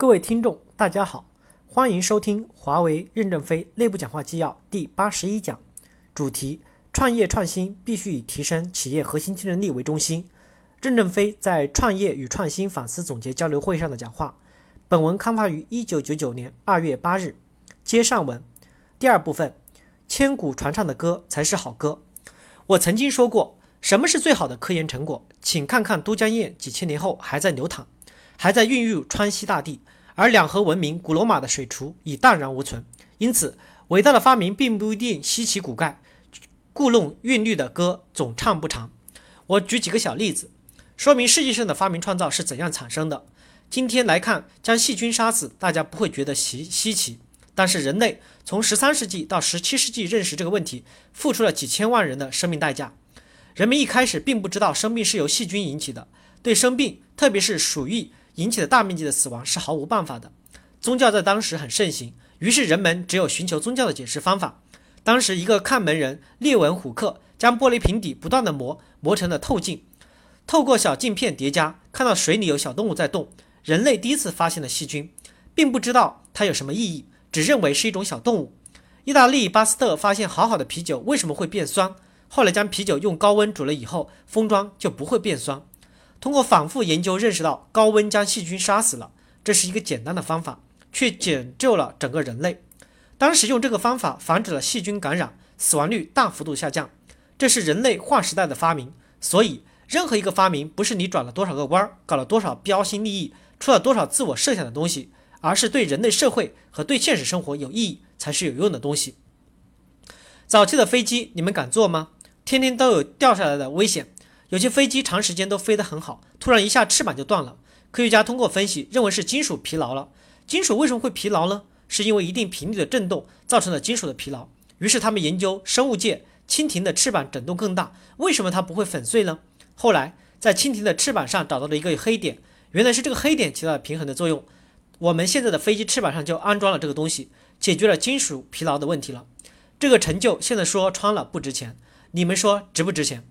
各位听众，大家好，欢迎收听华为任正非内部讲话纪要第八十一讲，主题：创业创新必须以提升企业核心竞争力为中心。任正非在创业与创新反思总结交流会上的讲话。本文刊发于一九九九年二月八日。接上文，第二部分：千古传唱的歌才是好歌。我曾经说过，什么是最好的科研成果？请看看都江堰几千年后还在流淌。还在孕育川西大地，而两河文明古罗马的水厨已荡然无存。因此，伟大的发明并不一定稀奇古怪，故弄韵律的歌总唱不长。我举几个小例子，说明世界上的发明创造是怎样产生的。今天来看，将细菌杀死，大家不会觉得稀稀奇。但是人类从十三世纪到十七世纪认识这个问题，付出了几千万人的生命代价。人们一开始并不知道生病是由细菌引起的，对生病，特别是鼠疫。引起的大面积的死亡是毫无办法的。宗教在当时很盛行，于是人们只有寻求宗教的解释方法。当时一个看门人列文虎克将玻璃瓶底不断的磨磨成了透镜，透过小镜片叠加，看到水里有小动物在动。人类第一次发现了细菌，并不知道它有什么意义，只认为是一种小动物。意大利巴斯特发现好好的啤酒为什么会变酸，后来将啤酒用高温煮了以后，封装就不会变酸。通过反复研究，认识到高温将细菌杀死了，这是一个简单的方法，却拯救了整个人类。当时用这个方法防止了细菌感染，死亡率大幅度下降。这是人类划时代的发明。所以，任何一个发明不是你转了多少个弯，搞了多少标新立异，出了多少自我设想的东西，而是对人类社会和对现实生活有意义，才是有用的东西。早期的飞机，你们敢坐吗？天天都有掉下来的危险。有些飞机长时间都飞得很好，突然一下翅膀就断了。科学家通过分析，认为是金属疲劳了。金属为什么会疲劳呢？是因为一定频率的振动造成了金属的疲劳。于是他们研究生物界，蜻蜓的翅膀振动更大，为什么它不会粉碎呢？后来在蜻蜓的翅膀上找到了一个黑点，原来是这个黑点起到了平衡的作用。我们现在的飞机翅膀上就安装了这个东西，解决了金属疲劳的问题了。这个成就现在说穿了不值钱，你们说值不值钱？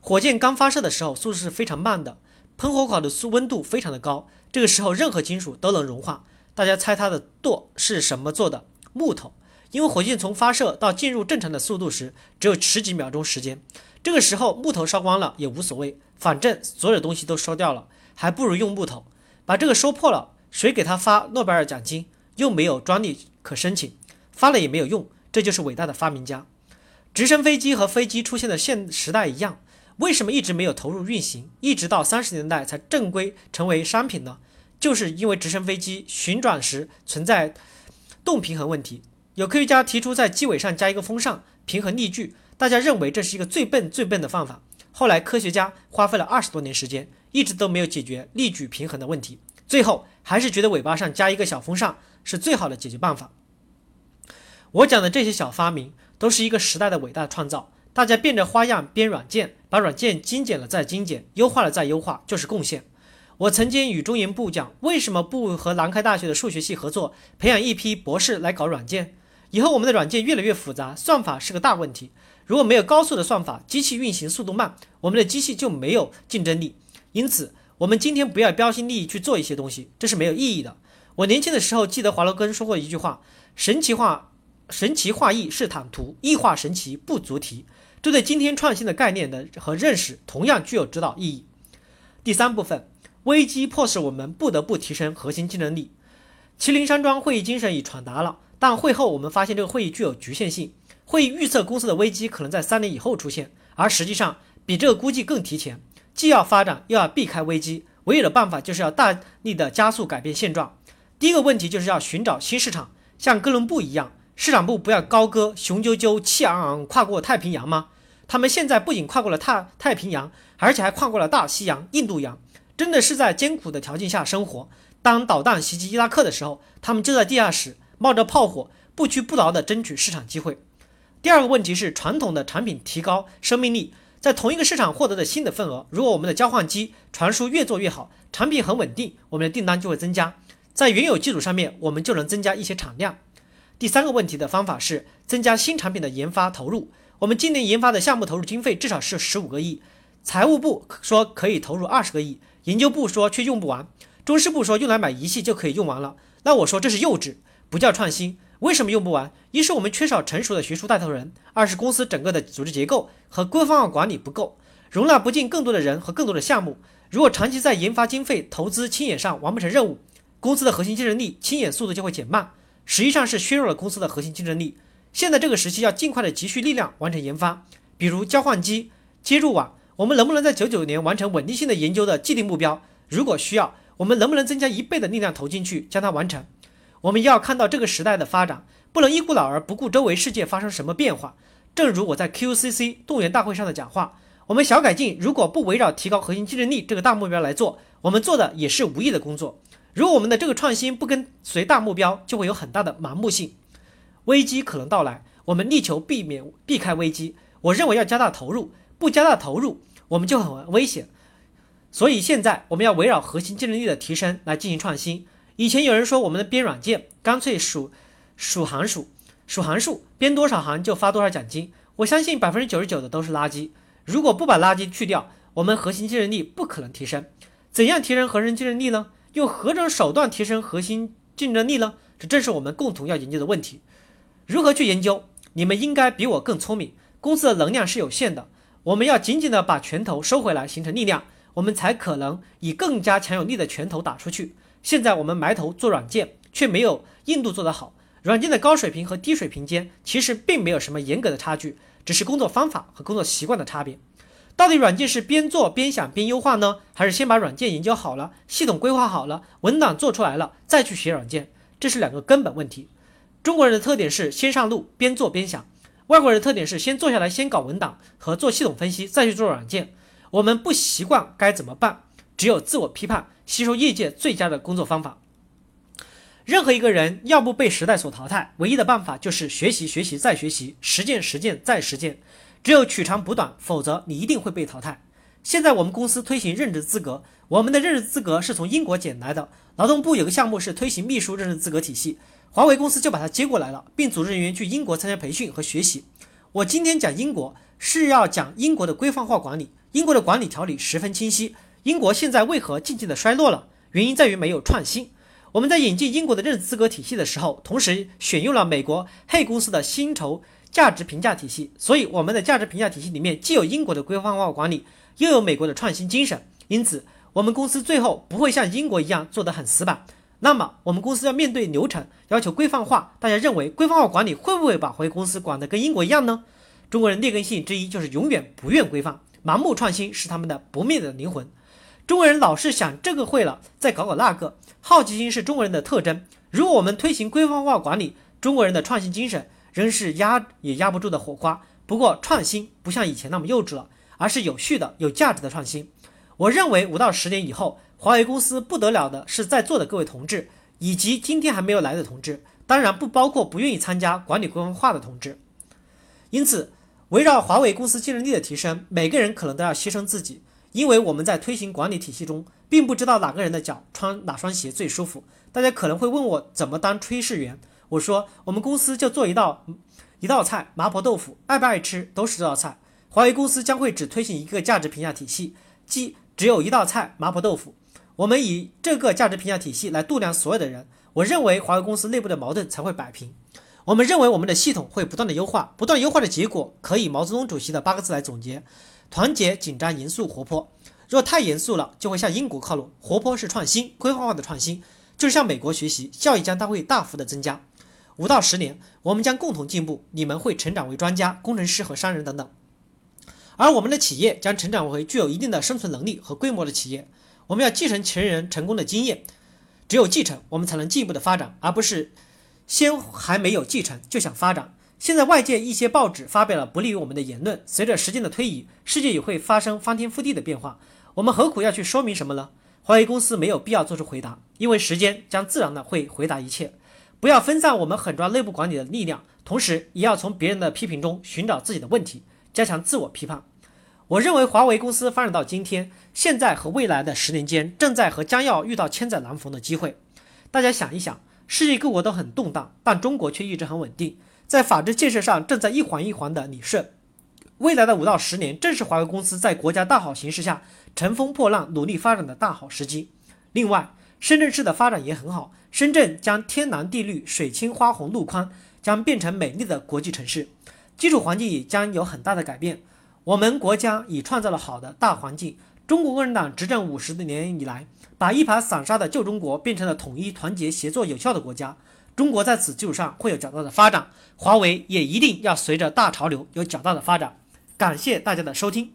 火箭刚发射的时候，速度是非常慢的，喷火口的速温度非常的高，这个时候任何金属都能融化。大家猜它的舵是什么做的？木头。因为火箭从发射到进入正常的速度时，只有十几秒钟时间，这个时候木头烧光了也无所谓，反正所有东西都烧掉了，还不如用木头。把这个说破了，谁给他发诺贝尔奖金？又没有专利可申请，发了也没有用。这就是伟大的发明家。直升飞机和飞机出现的现时代一样。为什么一直没有投入运行，一直到三十年代才正规成为商品呢？就是因为直升飞机旋转时存在动平衡问题。有科学家提出在机尾上加一个风扇平衡力矩，大家认为这是一个最笨最笨的方法。后来科学家花费了二十多年时间，一直都没有解决力矩平衡的问题。最后还是觉得尾巴上加一个小风扇是最好的解决办法。我讲的这些小发明都是一个时代的伟大创造。大家变着花样编软件，把软件精简了再精简，优化了再优化，就是贡献。我曾经与中研部讲，为什么不和南开大学的数学系合作，培养一批博士来搞软件？以后我们的软件越来越复杂，算法是个大问题。如果没有高速的算法，机器运行速度慢，我们的机器就没有竞争力。因此，我们今天不要标新立异去做一些东西，这是没有意义的。我年轻的时候记得华罗庚说过一句话：神奇化，神奇化异是坦途，异化神奇不足提。这对今天创新的概念的和认识同样具有指导意义。第三部分，危机迫使我们不得不提升核心竞争力。麒麟山庄会议精神已传达了，但会后我们发现这个会议具有局限性。会议预测公司的危机可能在三年以后出现，而实际上比这个估计更提前。既要发展，又要避开危机，唯有的办法就是要大力的加速改变现状。第一个问题就是要寻找新市场，像哥伦布一样。市场部不要高歌雄赳赳气昂昂跨过太平洋吗？他们现在不仅跨过了太太平洋，而且还跨过了大西洋、印度洋，真的是在艰苦的条件下生活。当导弹袭击伊拉克的时候，他们就在地下室冒着炮火，不屈不挠地争取市场机会。第二个问题是传统的产品提高生命力，在同一个市场获得的新的份额。如果我们的交换机传输越做越好，产品很稳定，我们的订单就会增加，在原有基础上面，我们就能增加一些产量。第三个问题的方法是增加新产品的研发投入。我们今年研发的项目投入经费至少是十五个亿，财务部说可以投入二十个亿，研究部说却用不完。中宣部说用来买仪器就可以用完了，那我说这是幼稚，不叫创新。为什么用不完？一是我们缺少成熟的学术带头人，二是公司整个的组织结构和规范化管理不够，容纳不进更多的人和更多的项目。如果长期在研发经费投资清眼上完不成任务，公司的核心竞争力清眼速度就会减慢，实际上是削弱了公司的核心竞争力。现在这个时期要尽快的积蓄力量完成研发，比如交换机、接入网，我们能不能在九九年完成稳定性的研究的既定目标？如果需要，我们能不能增加一倍的力量投进去将它完成？我们要看到这个时代的发展，不能一股脑儿不顾周围世界发生什么变化。正如我在 QCC 动员大会上的讲话，我们小改进如果不围绕提高核心竞争力这个大目标来做，我们做的也是无益的工作。如果我们的这个创新不跟随大目标，就会有很大的盲目性。危机可能到来，我们力求避免避开危机。我认为要加大投入，不加大投入，我们就很危险。所以现在我们要围绕核心竞争力的提升来进行创新。以前有人说我们的编软件干脆数数函数，数函数编多少行就发多少奖金。我相信百分之九十九的都是垃圾。如果不把垃圾去掉，我们核心竞争力不可能提升。怎样提升核心竞争力呢？用何种手段提升核心竞争力呢？这正是我们共同要研究的问题。如何去研究？你们应该比我更聪明。公司的能量是有限的，我们要紧紧的把拳头收回来，形成力量，我们才可能以更加强有力的拳头打出去。现在我们埋头做软件，却没有印度做得好。软件的高水平和低水平间其实并没有什么严格的差距，只是工作方法和工作习惯的差别。到底软件是边做边想边优化呢，还是先把软件研究好了，系统规划好了，文档做出来了再去写软件？这是两个根本问题。中国人的特点是先上路边做边想，外国人的特点是先坐下来先搞文档和做系统分析，再去做软件。我们不习惯该怎么办？只有自我批判。吸收业界最佳的工作方法。任何一个人要不被时代所淘汰，唯一的办法就是学习、学习再学习，实践、实践再实践。只有取长补短，否则你一定会被淘汰。现在我们公司推行任职资格，我们的任职资格是从英国捡来的。劳动部有个项目是推行秘书任职资格体系，华为公司就把它接过来了，并组织人员去英国参加培训和学习。我今天讲英国是要讲英国的规范化管理，英国的管理条理十分清晰。英国现在为何渐渐的衰落了？原因在于没有创新。我们在引进英国的任职资格体系的时候，同时选用了美国黑公司的薪酬价值评价体系，所以我们的价值评价体系里面既有英国的规范化管理，又有美国的创新精神。因此，我们公司最后不会像英国一样做得很死板。那么，我们公司要面对流程要求规范化，大家认为规范化管理会不会把回公司管得跟英国一样呢？中国人劣根性之一就是永远不愿规范，盲目创新是他们的不灭的灵魂。中国人老是想这个会了，再搞搞那个。好奇心是中国人的特征。如果我们推行规范化管理，中国人的创新精神仍是压也压不住的火花。不过，创新不像以前那么幼稚了，而是有序的、有价值的创新。我认为五到十年以后，华为公司不得了的是在座的各位同志，以及今天还没有来的同志，当然不包括不愿意参加管理规范化的同志。因此，围绕华为公司竞争力的提升，每个人可能都要牺牲自己。因为我们在推行管理体系中，并不知道哪个人的脚穿哪双鞋最舒服。大家可能会问我怎么当炊事员，我说我们公司就做一道一道菜麻婆豆腐，爱不爱吃都是这道菜。华为公司将会只推行一个价值评价体系，即只有一道菜麻婆豆腐。我们以这个价值评价体系来度量所有的人，我认为华为公司内部的矛盾才会摆平。我们认为我们的系统会不断的优化，不断优化的结果可以毛泽东主席的八个字来总结。团结、紧张、严肃、活泼。若太严肃了，就会向英国靠拢；活泼是创新，规划化的创新，就是向美国学习，效益将它会大幅的增加。五到十年，我们将共同进步，你们会成长为专家、工程师和商人等等，而我们的企业将成长为具有一定的生存能力和规模的企业。我们要继承前人成功的经验，只有继承，我们才能进一步的发展，而不是先还没有继承就想发展。现在外界一些报纸发表了不利于我们的言论，随着时间的推移，世界也会发生翻天覆地的变化。我们何苦要去说明什么呢？华为公司没有必要做出回答，因为时间将自然的会回答一切。不要分散我们狠抓内部管理的力量，同时也要从别人的批评中寻找自己的问题，加强自我批判。我认为华为公司发展到今天，现在和未来的十年间，正在和将要遇到千载难逢的机会。大家想一想，世界各国都很动荡，但中国却一直很稳定。在法治建设上正在一环一环的理顺，未来的五到十年正是华为公司在国家大好形势下乘风破浪、努力发展的大好时机。另外，深圳市的发展也很好，深圳将天蓝地绿、水清花红路宽，将变成美丽的国际城市，基础环境也将有很大的改变。我们国家已创造了好的大环境。中国共产党执政五十年以来，把一盘散沙的旧中国变成了统一、团结、协作、有效的国家。中国在此基础上会有较大的发展，华为也一定要随着大潮流有较大的发展。感谢大家的收听。